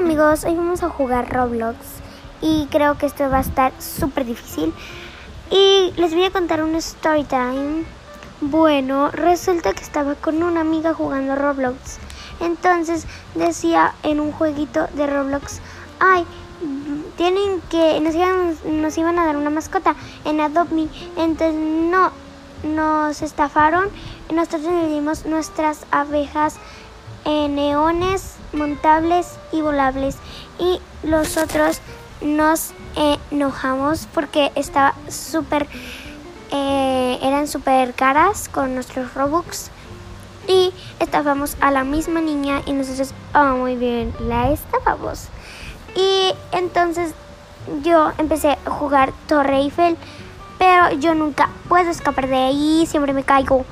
amigos, hoy vamos a jugar Roblox y creo que esto va a estar súper difícil. Y les voy a contar un story time. Bueno, resulta que estaba con una amiga jugando Roblox. Entonces decía en un jueguito de Roblox, ay, tienen que, nos iban, nos iban a dar una mascota en Adopt Me. Entonces no, nos estafaron nosotros le dimos nuestras abejas neones montables y volables. Y los otros nos enojamos porque estaba súper eh, eran súper caras con nuestros robux. Y estafamos a la misma niña y nosotros oh muy bien la estafamos y entonces yo empecé a jugar Torre Eiffel pero yo nunca puedo escapar de ahí siempre me caigo